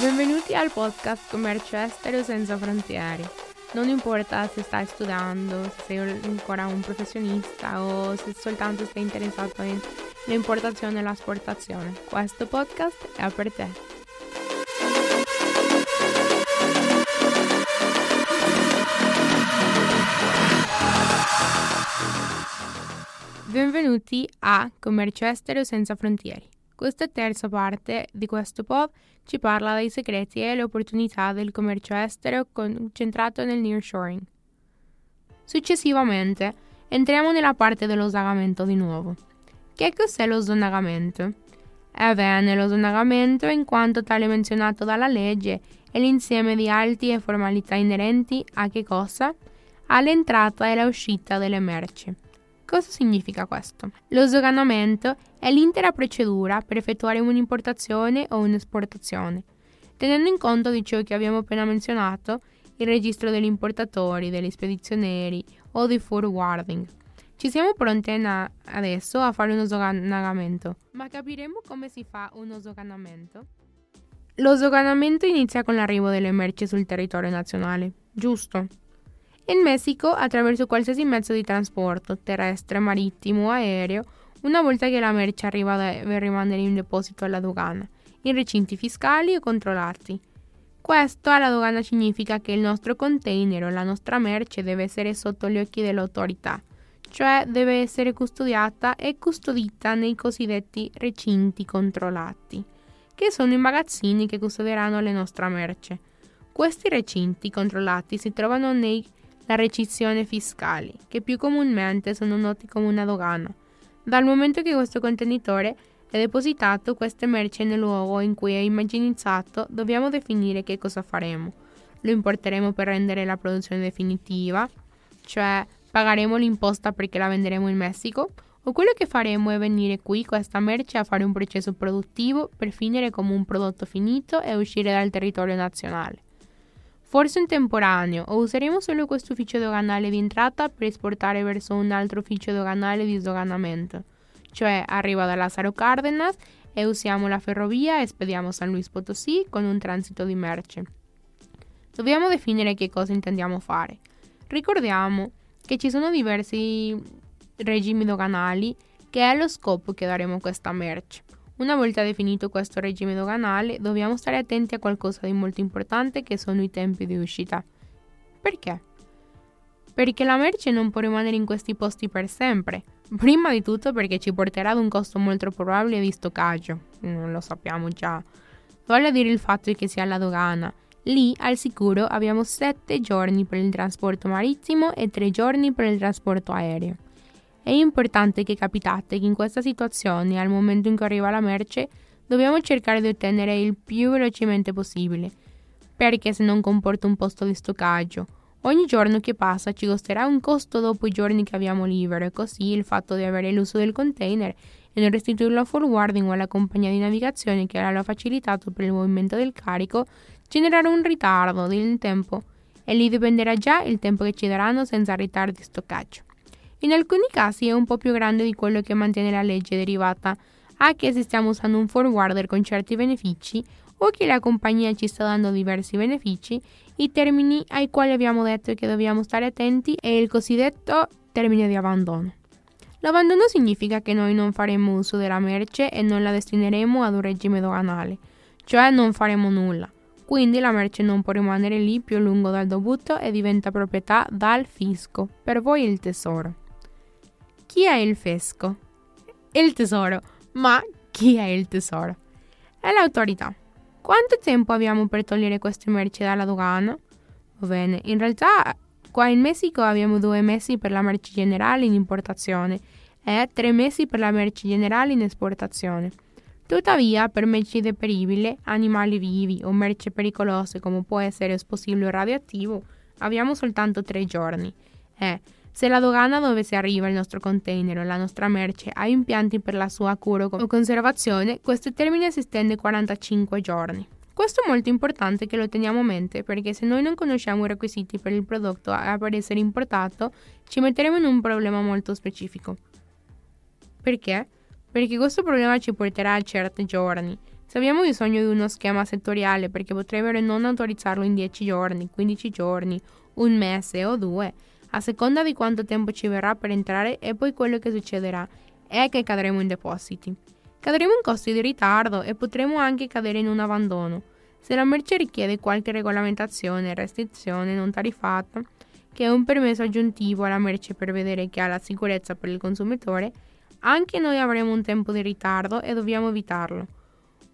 Benvenuti al podcast Commercio Estero senza frontiere. Non importa se stai studiando, se sei ancora un professionista o se soltanto sei interessato nell'importazione e l'esportazione, questo podcast è per te. Benvenuti a Commercio Estero senza frontiere. Questa terza parte di questo pod ci parla dei segreti e le opportunità del commercio estero concentrato nel nearshoring. Successivamente entriamo nella parte dello zonagamento di nuovo. Che cos'è lo zonagamento? Ebbene, lo zonagamento, in quanto tale menzionato dalla legge, è l'insieme di atti e formalità inerenti a che cosa? All'entrata e all'uscita delle merci. Cosa significa questo? Lo sdoganamento è l'intera procedura per effettuare un'importazione o un'esportazione. Tenendo in conto di ciò che abbiamo appena menzionato, il registro degli importatori, degli spedizionieri o di forwarding. Ci siamo pronti adesso a fare uno sdoganamento. Ma capiremo come si fa uno sdoganamento? Lo sdoganamento inizia con l'arrivo delle merci sul territorio nazionale, giusto? In Messico, attraverso qualsiasi mezzo di trasporto, terrestre, marittimo o aereo, una volta che la merce arriva deve rimanere in deposito alla dogana, in recinti fiscali o controllati. Questo alla dogana significa che il nostro container o la nostra merce deve essere sotto gli occhi dell'autorità, cioè deve essere custodiata e custodita nei cosiddetti recinti controllati, che sono i magazzini che custodieranno le nostre merce. Questi recinti controllati si trovano nei la recizione fiscali, che più comunemente sono noti come una dogana. Dal momento che questo contenitore è depositato queste merci nel luogo in cui è immaginizzato, dobbiamo definire che cosa faremo. Lo importeremo per rendere la produzione definitiva, cioè pagheremo l'imposta perché la venderemo in Messico, o quello che faremo è venire qui questa merce a fare un processo produttivo per finire come un prodotto finito e uscire dal territorio nazionale. Forse un temporaneo, o useremo solo questo ufficio doganale di entrata per esportare verso un altro ufficio doganale di sdoganamento. Cioè arriva da Lázaro Cárdenas e usiamo la ferrovia e spediamo San Luis Potosí con un transito di merce. Dobbiamo definire che cosa intendiamo fare. Ricordiamo che ci sono diversi regimi doganali che è lo scopo che daremo a questa merce. Una volta definito questo regime doganale, dobbiamo stare attenti a qualcosa di molto importante che sono i tempi di uscita. Perché? Perché la merce non può rimanere in questi posti per sempre. Prima di tutto perché ci porterà ad un costo molto probabile di stoccaggio, non lo sappiamo già. Vale a dire il fatto che sia la dogana. Lì, al sicuro, abbiamo 7 giorni per il trasporto marittimo e 3 giorni per il trasporto aereo. È importante che capitate che in questa situazione, al momento in cui arriva la merce, dobbiamo cercare di ottenere il più velocemente possibile, perché se non comporta un posto di stoccaggio. Ogni giorno che passa ci costerà un costo dopo i giorni che abbiamo libero e così il fatto di avere l'uso del container e non restituirlo a forwarding o alla compagnia di navigazione che l'ha facilitato per il movimento del carico genererà un ritardo del tempo e lì dipenderà già il tempo che ci daranno senza ritardi di stoccaggio. In alcuni casi è un po' più grande di quello che mantiene la legge derivata a che se stiamo usando un forwarder con certi benefici o che la compagnia ci sta dando diversi benefici, i termini ai quali abbiamo detto che dobbiamo stare attenti è il cosiddetto termine di abbandono. L'abbandono significa che noi non faremo uso della merce e non la destineremo ad un regime doganale, cioè non faremo nulla. Quindi la merce non può rimanere lì più a lungo del dovuto e diventa proprietà dal fisco. Per voi il tesoro. Chi è il fesco? Il tesoro. Ma chi è il tesoro? È l'autorità. Quanto tempo abbiamo per togliere queste merci dalla dogana? Va bene, in realtà qua in Messico abbiamo due mesi per la merce generale in importazione e tre mesi per la merce generale in esportazione. Tuttavia, per merci deperibili, animali vivi o merce pericolose come può essere esplosivo o radioattivo, abbiamo soltanto tre giorni. E se la dogana dove si arriva il nostro container o la nostra merce ha impianti per la sua cura o conservazione, questo termine si estende 45 giorni. Questo è molto importante che lo teniamo a mente perché se noi non conosciamo i requisiti per il prodotto per essere importato, ci metteremo in un problema molto specifico. Perché? Perché questo problema ci porterà a certi giorni. Se abbiamo bisogno di uno schema settoriale perché potrebbero non autorizzarlo in 10 giorni, 15 giorni, un mese o due, a seconda di quanto tempo ci verrà per entrare e poi quello che succederà è che cadremo in depositi. Cadremo in costi di ritardo e potremo anche cadere in un abbandono. Se la merce richiede qualche regolamentazione, restrizione non tariffata, che è un permesso aggiuntivo alla merce per vedere che ha la sicurezza per il consumatore, anche noi avremo un tempo di ritardo e dobbiamo evitarlo.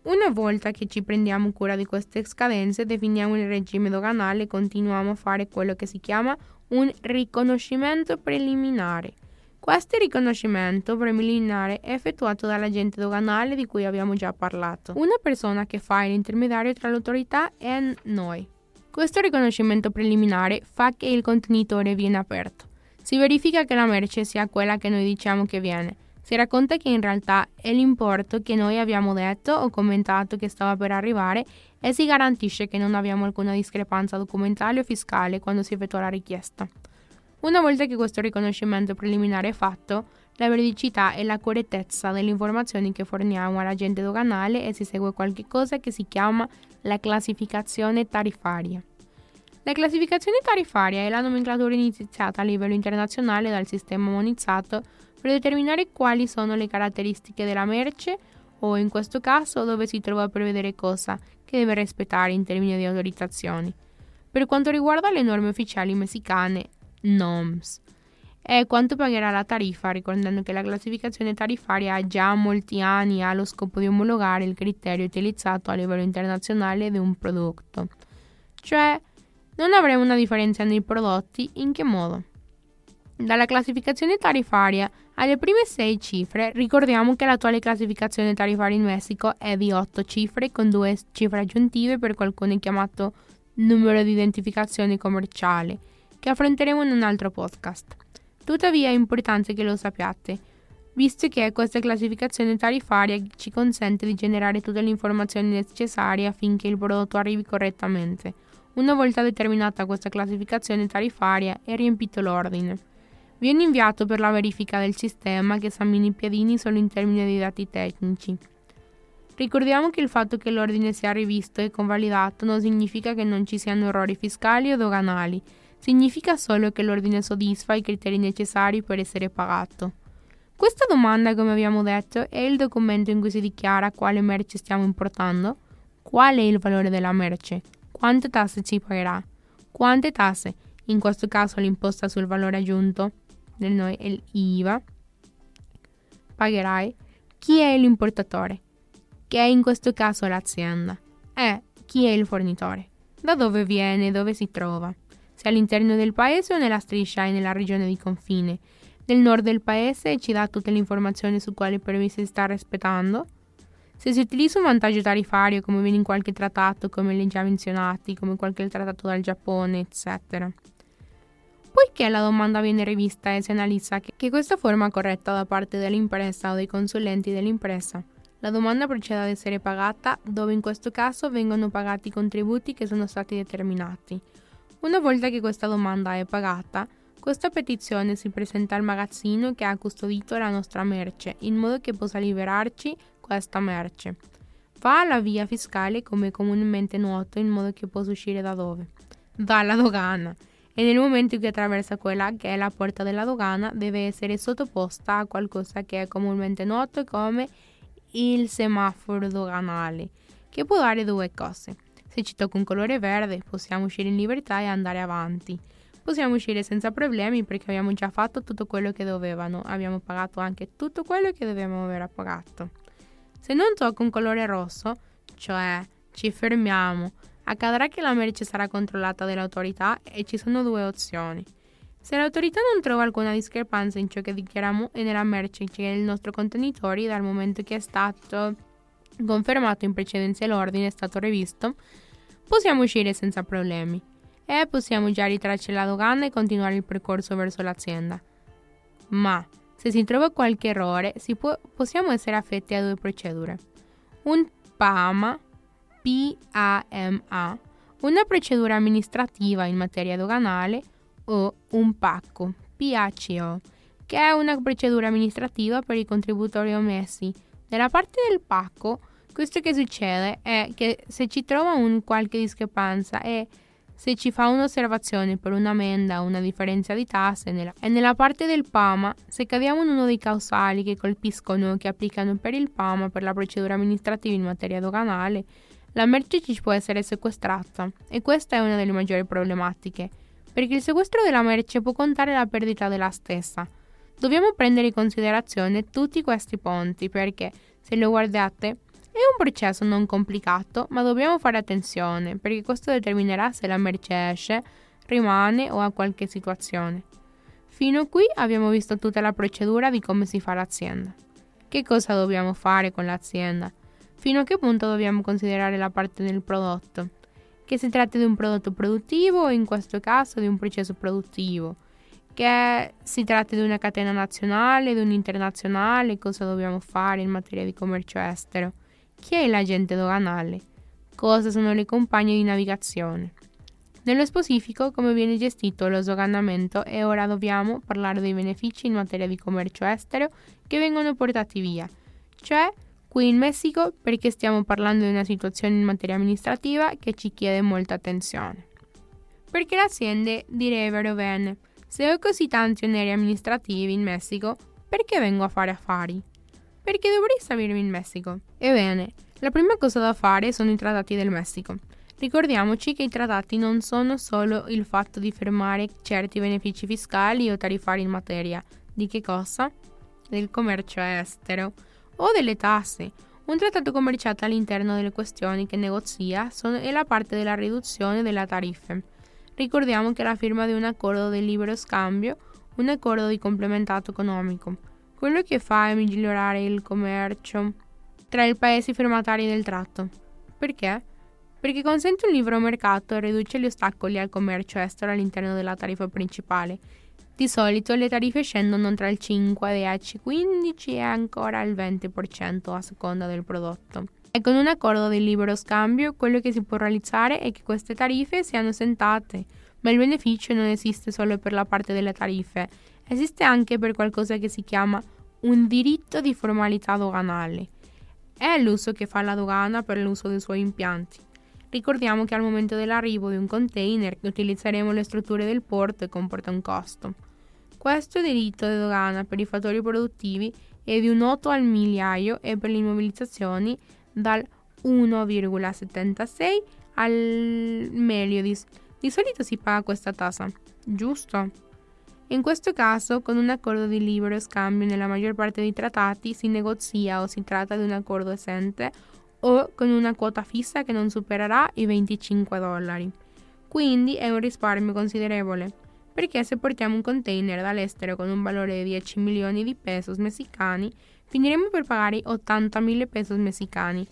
Una volta che ci prendiamo cura di queste scadenze, definiamo il regime doganale e continuiamo a fare quello che si chiama un riconoscimento preliminare. Questo riconoscimento preliminare è effettuato dall'agente doganale di cui abbiamo già parlato, una persona che fa l'intermediario tra l'autorità e noi. Questo riconoscimento preliminare fa che il contenitore viene aperto. Si verifica che la merce sia quella che noi diciamo che viene. Si racconta che in realtà è l'importo che noi abbiamo detto o commentato che stava per arrivare e si garantisce che non abbiamo alcuna discrepanza documentale o fiscale quando si effettua la richiesta. Una volta che questo riconoscimento preliminare è fatto, la veridicità e la correttezza delle informazioni che forniamo all'agente doganale e si segue qualcosa che si chiama la classificazione tariffaria. La classificazione tariffaria è la nomenclatura iniziata a livello internazionale dal sistema monizzato per determinare quali sono le caratteristiche della merce o in questo caso dove si trova per vedere cosa che deve rispettare in termini di autorizzazioni. Per quanto riguarda le norme ufficiali messicane, NOMS. E quanto pagherà la tariffa, ricordando che la classificazione tariffaria ha già molti anni ha lo scopo di omologare il criterio utilizzato a livello internazionale di un prodotto. Cioè, non avremo una differenza nei prodotti, in che modo? Dalla classificazione tariffaria alle prime 6 cifre, ricordiamo che l'attuale classificazione tariffaria in Messico è di 8 cifre con due cifre aggiuntive per qualcuno chiamato numero di identificazione commerciale che affronteremo in un altro podcast. Tuttavia è importante che lo sappiate, visto che questa classificazione tariffaria ci consente di generare tutte le informazioni necessarie affinché il prodotto arrivi correttamente. Una volta determinata questa classificazione tariffaria e riempito l'ordine. Viene inviato per la verifica del sistema che esamini i piedini solo in termini di dati tecnici. Ricordiamo che il fatto che l'ordine sia rivisto e convalidato non significa che non ci siano errori fiscali o doganali, significa solo che l'ordine soddisfa i criteri necessari per essere pagato. Questa domanda, come abbiamo detto, è il documento in cui si dichiara quale merce stiamo importando, qual è il valore della merce, quante tasse ci pagherà, quante tasse, in questo caso l'imposta sul valore aggiunto, nel noi è l'IVA, pagherai, chi è l'importatore, che è in questo caso l'azienda, e chi è il fornitore, da dove viene, dove si trova se all'interno del paese o nella striscia e nella regione di confine. Nel nord del paese ci dà tutte le informazioni su quali permessi si sta rispettando. Se si utilizza un vantaggio tariffario come viene in qualche trattato, come le già menzionati, come qualche trattato dal Giappone, eccetera. Poiché la domanda viene rivista e si analizza che questa forma corretta da parte dell'impresa o dei consulenti dell'impresa, la domanda procede ad essere pagata dove in questo caso vengono pagati i contributi che sono stati determinati una volta che questa domanda è pagata, questa petizione si presenta al magazzino che ha custodito la nostra merce in modo che possa liberarci questa merce. Va alla via fiscale come comunemente noto in modo che possa uscire da dove? Dalla dogana. E nel momento in cui attraversa quella che è la porta della dogana deve essere sottoposta a qualcosa che è comunemente noto come il semaforo doganale, che può dare due cose. Se ci tocca un colore verde possiamo uscire in libertà e andare avanti. Possiamo uscire senza problemi perché abbiamo già fatto tutto quello che dovevano, abbiamo pagato anche tutto quello che dovevamo aver pagato. Se non tocca un colore rosso, cioè ci fermiamo, accadrà che la merce sarà controllata dall'autorità e ci sono due opzioni. Se l'autorità non trova alcuna discrepanza in ciò che dichiariamo e nella merce che è il nostro contenitore dal momento che è stato confermato in precedenza l'ordine è stato rivisto, possiamo uscire senza problemi e possiamo già ritrarci la dogana e continuare il percorso verso l'azienda. Ma se si trova qualche errore, può, possiamo essere affetti a due procedure. Un PAMA, PAMA, una procedura amministrativa in materia doganale, o un PACO, PACO, che è una procedura amministrativa per i contributori omessi. Nella parte del pacco, questo che succede è che se ci trova un qualche discrepanza e se ci fa un'osservazione per un'ammenda o una differenza di tasse nella, e nella parte del PAMA, se cadiamo in uno dei causali che colpiscono o che applicano per il PAMA per la procedura amministrativa in materia doganale, la merce ci può essere sequestrata e questa è una delle maggiori problematiche, perché il sequestro della merce può contare la perdita della stessa. Dobbiamo prendere in considerazione tutti questi punti perché, se lo guardate, è un processo non complicato, ma dobbiamo fare attenzione perché questo determinerà se la merce esce, rimane o ha qualche situazione. Fino a qui abbiamo visto tutta la procedura di come si fa l'azienda. Che cosa dobbiamo fare con l'azienda? Fino a che punto dobbiamo considerare la parte del prodotto? Che si tratti di un prodotto produttivo o in questo caso di un processo produttivo? Che si tratti di una catena nazionale, di un'internazionale, cosa dobbiamo fare in materia di commercio estero? Chi è l'agente doganale? Cosa sono le compagne di navigazione? Nello specifico, come viene gestito lo sdoganamento e ora dobbiamo parlare dei benefici in materia di commercio estero che vengono portati via, cioè qui in Messico perché stiamo parlando di una situazione in materia amministrativa che ci chiede molta attenzione. Perché le aziende direbbero bene, se ho così tanti oneri amministrativi in Messico, perché vengo a fare affari? Perché dovrei stabilirmi in Messico? Ebbene, la prima cosa da fare sono i trattati del Messico. Ricordiamoci che i trattati non sono solo il fatto di fermare certi benefici fiscali o tariffari in materia. Di che cosa? Del commercio estero o delle tasse. Un trattato commerciale all'interno delle questioni che negozia sono, è la parte della riduzione delle tariffe. Ricordiamo che la firma di un accordo di libero scambio, un accordo di complementato economico, quello che fa è migliorare il commercio tra i paesi firmatari del tratto. Perché? Perché consente un libero mercato e riduce gli ostacoli al commercio estero all'interno della tariffa principale. Di solito le tariffe scendono tra il 5, 10, 15 e ancora il 20% a seconda del prodotto. E con un accordo di libero scambio quello che si può realizzare è che queste tariffe siano sentate, ma il beneficio non esiste solo per la parte delle tariffe, esiste anche per qualcosa che si chiama un diritto di formalità doganale. È l'uso che fa la dogana per l'uso dei suoi impianti. Ricordiamo che al momento dell'arrivo di un container che utilizzeremo le strutture del porto comporta un costo. Questo diritto di dogana per i fattori produttivi è di un 8 al migliaio e per le immobilizzazioni dal 1,76 al Meliodis. Di solito si paga questa tassa, giusto? In questo caso, con un accordo di libero scambio nella maggior parte dei trattati si negozia o si tratta di un accordo esente o con una quota fissa che non supererà i 25 dollari. Quindi è un risparmio considerevole, perché se portiamo un container dall'estero con un valore di 10 milioni di pesos messicani, finiremo per pagare 80 mila pesos messicani.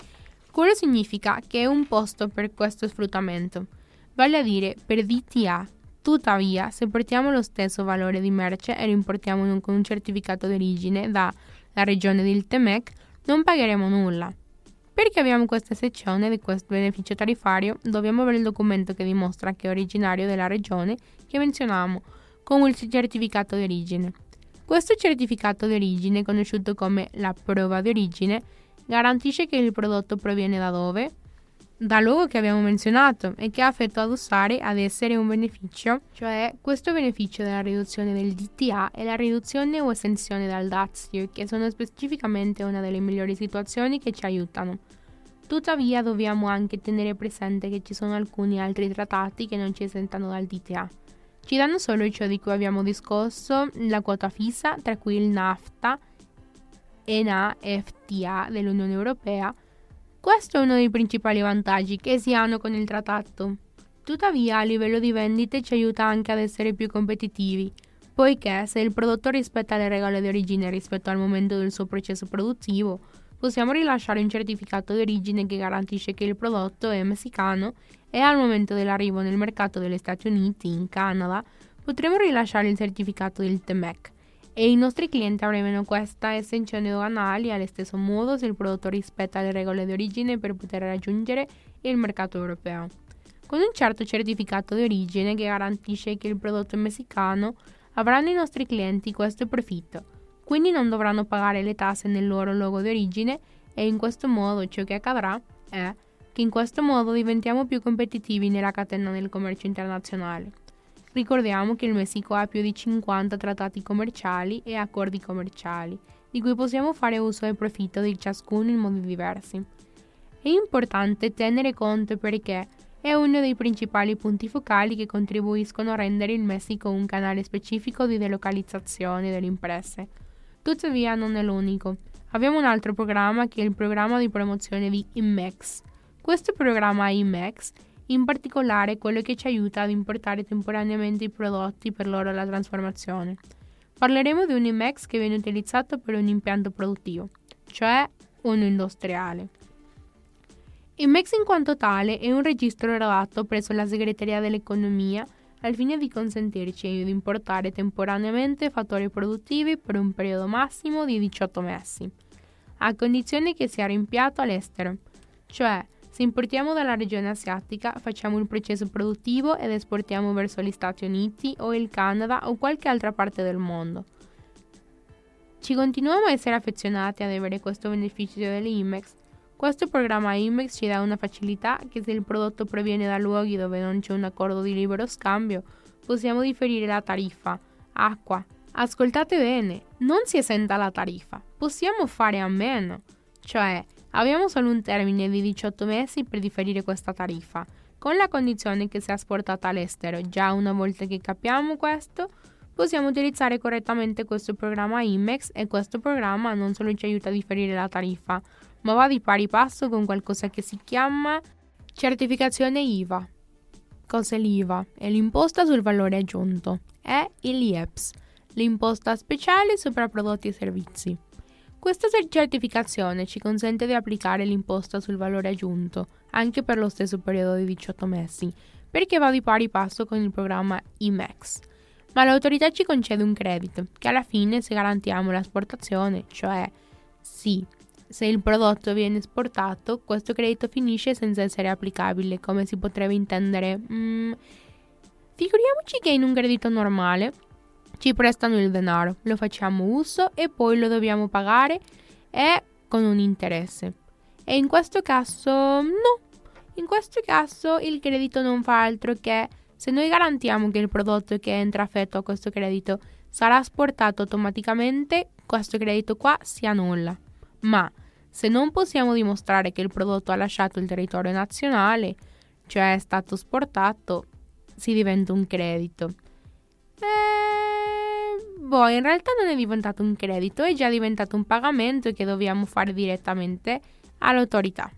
Quello significa che è un posto per questo sfruttamento, vale a dire per DTA, Tuttavia, se portiamo lo stesso valore di merce e lo importiamo con un certificato d'origine dalla regione del TEMEC, non pagheremo nulla. Perché abbiamo questa sezione di questo beneficio tariffario, dobbiamo avere il documento che dimostra che è originario della regione che menzioniamo, con il certificato di origine. Questo certificato di origine, conosciuto come la prova di origine, garantisce che il prodotto proviene da dove, da luogo che abbiamo menzionato e che ha affetto ad usare ad essere un beneficio, cioè questo beneficio della riduzione del DTA e la riduzione o estensione dal dazio, che sono specificamente una delle migliori situazioni che ci aiutano. Tuttavia dobbiamo anche tenere presente che ci sono alcuni altri trattati che non ci esentano dal DTA. Ci danno solo ciò di cui abbiamo discusso, la quota fissa, tra cui il NAFTA e NAFTA dell'Unione Europea, questo è uno dei principali vantaggi che si hanno con il trattato. Tuttavia, a livello di vendite ci aiuta anche ad essere più competitivi, poiché se il prodotto rispetta le regole di origine rispetto al momento del suo processo produttivo, possiamo rilasciare un certificato di origine che garantisce che il prodotto è messicano e al momento dell'arrivo nel mercato degli Stati Uniti, in Canada, potremo rilasciare il certificato del TEMEC, e i nostri clienti avranno questa estensione doganali allo stesso modo se il prodotto rispetta le regole di origine per poter raggiungere il mercato europeo. Con un certo certificato di origine che garantisce che il prodotto messicano, avranno i nostri clienti questo profitto, quindi non dovranno pagare le tasse nel loro luogo di origine e in questo modo ciò che accadrà è che in questo modo diventiamo più competitivi nella catena del commercio internazionale. Ricordiamo che il Messico ha più di 50 trattati commerciali e accordi commerciali, di cui possiamo fare uso e profitto di ciascuno in modi diversi. È importante tenere conto perché è uno dei principali punti focali che contribuiscono a rendere il Messico un canale specifico di delocalizzazione delle imprese. Tuttavia non è l'unico. Abbiamo un altro programma che è il programma di promozione di IMEX. Questo programma IMEX in particolare quello che ci aiuta ad importare temporaneamente i prodotti per loro la trasformazione. Parleremo di un IMEX che viene utilizzato per un impianto produttivo, cioè uno industriale. IMEX in quanto tale è un registro redatto presso la Segreteria dell'Economia al fine di consentirci di importare temporaneamente fattori produttivi per un periodo massimo di 18 mesi, a condizione che sia rimpiato all'estero, cioè se importiamo dalla regione asiatica, facciamo il processo produttivo ed esportiamo verso gli Stati Uniti o il Canada o qualche altra parte del mondo. Ci continuiamo a essere affezionati ad avere questo beneficio dell'IMEX. Questo programma IMEX ci dà una facilità che se il prodotto proviene da luoghi dove non c'è un accordo di libero scambio, possiamo differire la tariffa. Acqua. Ascoltate bene, non si esenta la tariffa, possiamo fare a meno. Cioè, Abbiamo solo un termine di 18 mesi per differire questa tariffa, con la condizione che sia esportata all'estero. Già una volta che capiamo questo, possiamo utilizzare correttamente questo programma IMEX e questo programma non solo ci aiuta a differire la tariffa, ma va di pari passo con qualcosa che si chiama certificazione IVA. Cos'è l'IVA? È l'imposta sul valore aggiunto. È l'IEPS, l'imposta speciale sopra prodotti e servizi. Questa certificazione ci consente di applicare l'imposta sul valore aggiunto anche per lo stesso periodo di 18 mesi, perché va di pari passo con il programma IMEX. Ma l'autorità ci concede un credito, che alla fine se garantiamo l'esportazione, cioè sì, se il prodotto viene esportato, questo credito finisce senza essere applicabile, come si potrebbe intendere. Mm, figuriamoci che in un credito normale ci prestano il denaro, lo facciamo uso e poi lo dobbiamo pagare e con un interesse. E in questo caso no, in questo caso il credito non fa altro che se noi garantiamo che il prodotto che entra affetto a questo credito sarà esportato automaticamente, questo credito qua si annulla. Ma se non possiamo dimostrare che il prodotto ha lasciato il territorio nazionale, cioè è stato esportato, si diventa un credito. Eh, boh, in realtà non è diventato un credito, è già diventato un pagamento che dobbiamo fare direttamente all'autorità.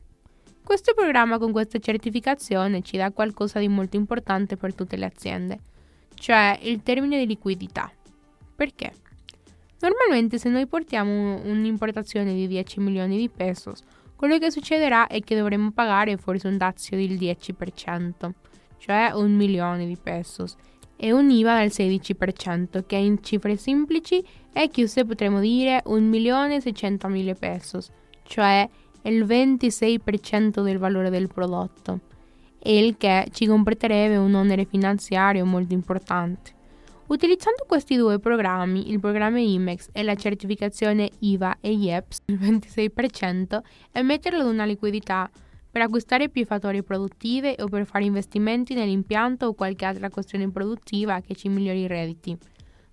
Questo programma con questa certificazione ci dà qualcosa di molto importante per tutte le aziende, cioè il termine di liquidità. Perché? Normalmente se noi portiamo un'importazione di 10 milioni di pesos, quello che succederà è che dovremo pagare forse un dazio del 10%, cioè un milione di pesos e un IVA del 16%, che in cifre semplici è chiuse potremmo dire 1.600.000 pesos, cioè il 26% del valore del prodotto, il che ci comporterebbe un onere finanziario molto importante. Utilizzando questi due programmi, il programma IMEX e la certificazione IVA e IEPS, il 26%, e metterlo ad una liquidità per acquistare più fattori produttivi o per fare investimenti nell'impianto o qualche altra questione produttiva che ci migliori i redditi.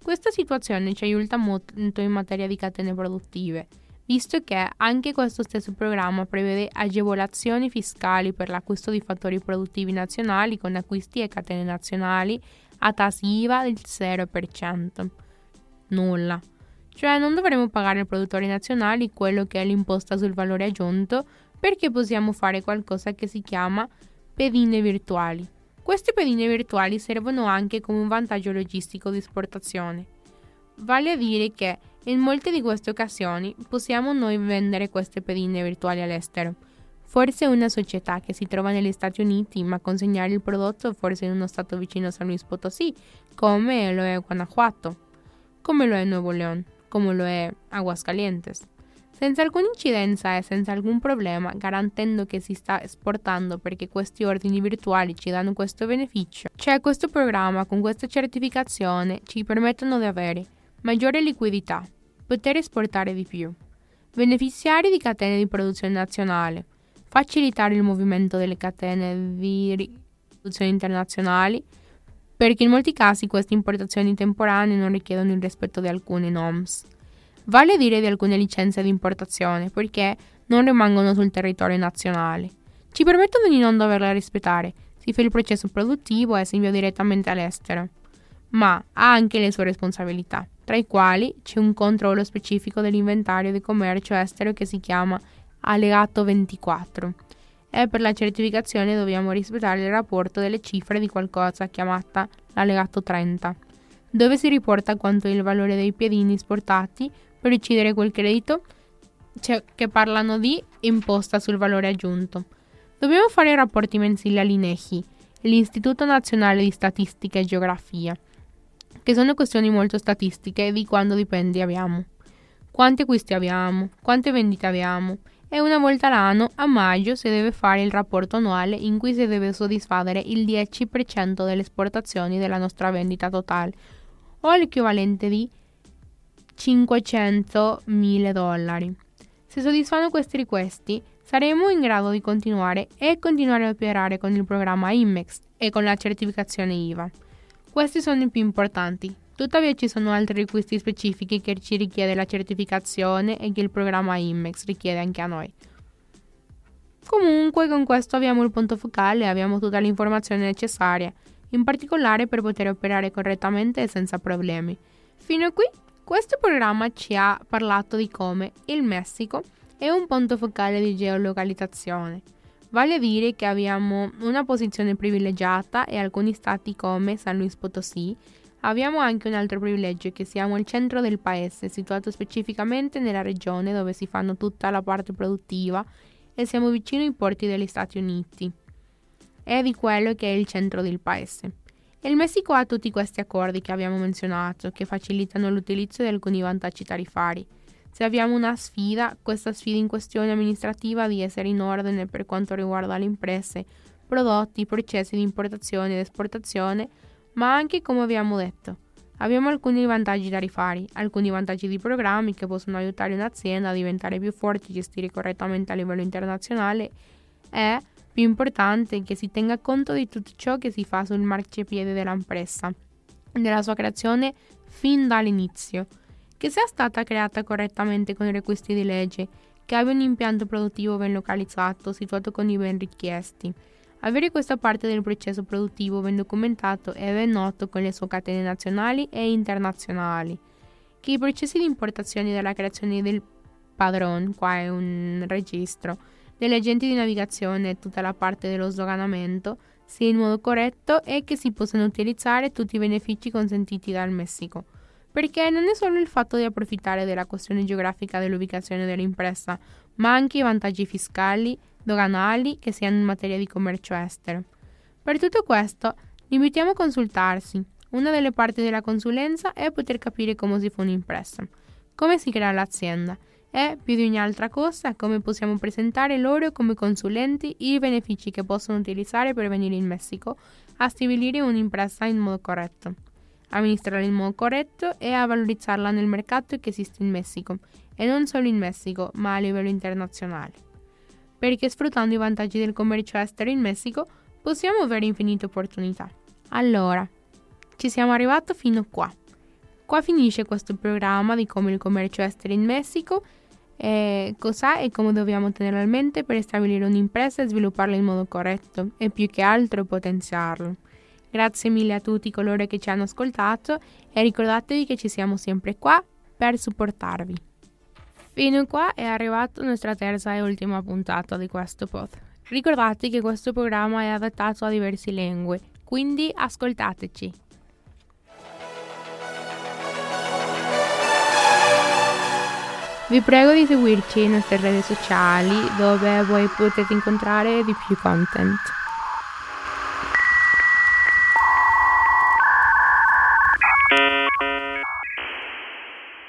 Questa situazione ci aiuta molto in materia di catene produttive, visto che anche questo stesso programma prevede agevolazioni fiscali per l'acquisto di fattori produttivi nazionali con acquisti e catene nazionali a tassi IVA del 0%. Nulla. Cioè non dovremo pagare ai produttori nazionali quello che è l'imposta sul valore aggiunto perché possiamo fare qualcosa che si chiama pedine virtuali. Queste pedine virtuali servono anche come un vantaggio logistico di esportazione. Vale a dire che in molte di queste occasioni possiamo noi vendere queste pedine virtuali all'estero. Forse una società che si trova negli Stati Uniti, ma consegnare il prodotto forse in uno stato vicino a San Luis Potosí, come lo è Guanajuato, come lo è Nuevo León, come lo è Aguascalientes. Senza alcuna incidenza e senza alcun problema, garantendo che si sta esportando perché questi ordini virtuali ci danno questo beneficio. Cioè questo programma con questa certificazione ci permettono di avere maggiore liquidità, poter esportare di più, beneficiari di catene di produzione nazionale, facilitare il movimento delle catene di produzione internazionali, perché in molti casi queste importazioni temporanee non richiedono il rispetto di alcune NOMS vale a dire di alcune licenze di importazione, perché non rimangono sul territorio nazionale. Ci permettono di non doverle rispettare, si fa il processo produttivo e si invia direttamente all'estero. Ma ha anche le sue responsabilità, tra i quali c'è un controllo specifico dell'inventario di commercio estero che si chiama Allegato 24 e per la certificazione dobbiamo rispettare il rapporto delle cifre di qualcosa chiamata l'allegato 30, dove si riporta quanto è il valore dei piedini esportati per decidere quel credito cioè, che parlano di imposta sul valore aggiunto. Dobbiamo fare rapporti mensili all'INEGI, l'Istituto Nazionale di Statistica e Geografia, che sono questioni molto statistiche di quando dipendi abbiamo. Quanti acquisti abbiamo, quante vendite abbiamo e una volta l'anno, a maggio, si deve fare il rapporto annuale in cui si deve soddisfare il 10% delle esportazioni della nostra vendita totale o l'equivalente di 500.000 dollari. Se soddisfano questi richiesti, saremo in grado di continuare e continuare a operare con il programma IMEX e con la certificazione IVA. Questi sono i più importanti. Tuttavia ci sono altri requisiti specifici che ci richiede la certificazione e che il programma IMEX richiede anche a noi. Comunque con questo abbiamo il punto focale e abbiamo tutta l'informazione necessaria, in particolare per poter operare correttamente e senza problemi. Fino a qui questo programma ci ha parlato di come il Messico è un punto focale di geolocalizzazione. Vale a dire che abbiamo una posizione privilegiata e alcuni stati come San Luis Potosí abbiamo anche un altro privilegio che siamo il centro del paese, situato specificamente nella regione dove si fanno tutta la parte produttiva e siamo vicino ai porti degli Stati Uniti e di quello che è il centro del paese. Il Messico ha tutti questi accordi che abbiamo menzionato, che facilitano l'utilizzo di alcuni vantaggi tariffari. Se abbiamo una sfida, questa sfida in questione amministrativa di essere in ordine per quanto riguarda le imprese, prodotti, processi di importazione ed esportazione, ma anche come abbiamo detto. Abbiamo alcuni vantaggi tariffari, alcuni vantaggi di programmi che possono aiutare un'azienda a diventare più forte e gestire correttamente a livello internazionale e più importante che si tenga conto di tutto ciò che si fa sul marciapiede dell'impresa, della sua creazione fin dall'inizio, che sia stata creata correttamente con i requisiti di legge, che abbia un impianto produttivo ben localizzato, situato con i ben richiesti. Avere questa parte del processo produttivo ben documentato e ben noto con le sue catene nazionali e internazionali. Che i processi di importazione della creazione del padron, qua è un registro, degli agenti di navigazione e tutta la parte dello sdoganamento sia in modo corretto e che si possano utilizzare tutti i benefici consentiti dal Messico. Perché non è solo il fatto di approfittare della questione geografica dell'ubicazione dell'impresa, ma anche i vantaggi fiscali, doganali che si hanno in materia di commercio estero. Per tutto questo, li invitiamo a consultarsi. Una delle parti della consulenza è poter capire come si fa un'impresa, come si crea l'azienda e, più di ogni altra cosa, come possiamo presentare loro come consulenti i benefici che possono utilizzare per venire in Messico a stabilire un'impresa in modo corretto, amministrarla in modo corretto e a valorizzarla nel mercato che esiste in Messico, e non solo in Messico, ma a livello internazionale. Perché sfruttando i vantaggi del commercio estero in Messico possiamo avere infinite opportunità. Allora, ci siamo arrivati fino a qua. Qua finisce questo programma di come il commercio estero in Messico eh, cos'è e come dobbiamo tenerlo a mente per stabilire un'impresa e svilupparla in modo corretto e più che altro potenziarlo. Grazie mille a tutti coloro che ci hanno ascoltato e ricordatevi che ci siamo sempre qua per supportarvi. Fino a qua è arrivata nostra terza e ultima puntata di questo pod. Ricordate che questo programma è adattato a diverse lingue, quindi ascoltateci. Vi prego di seguirci nelle nostre reti sociali dove voi potete incontrare di più content.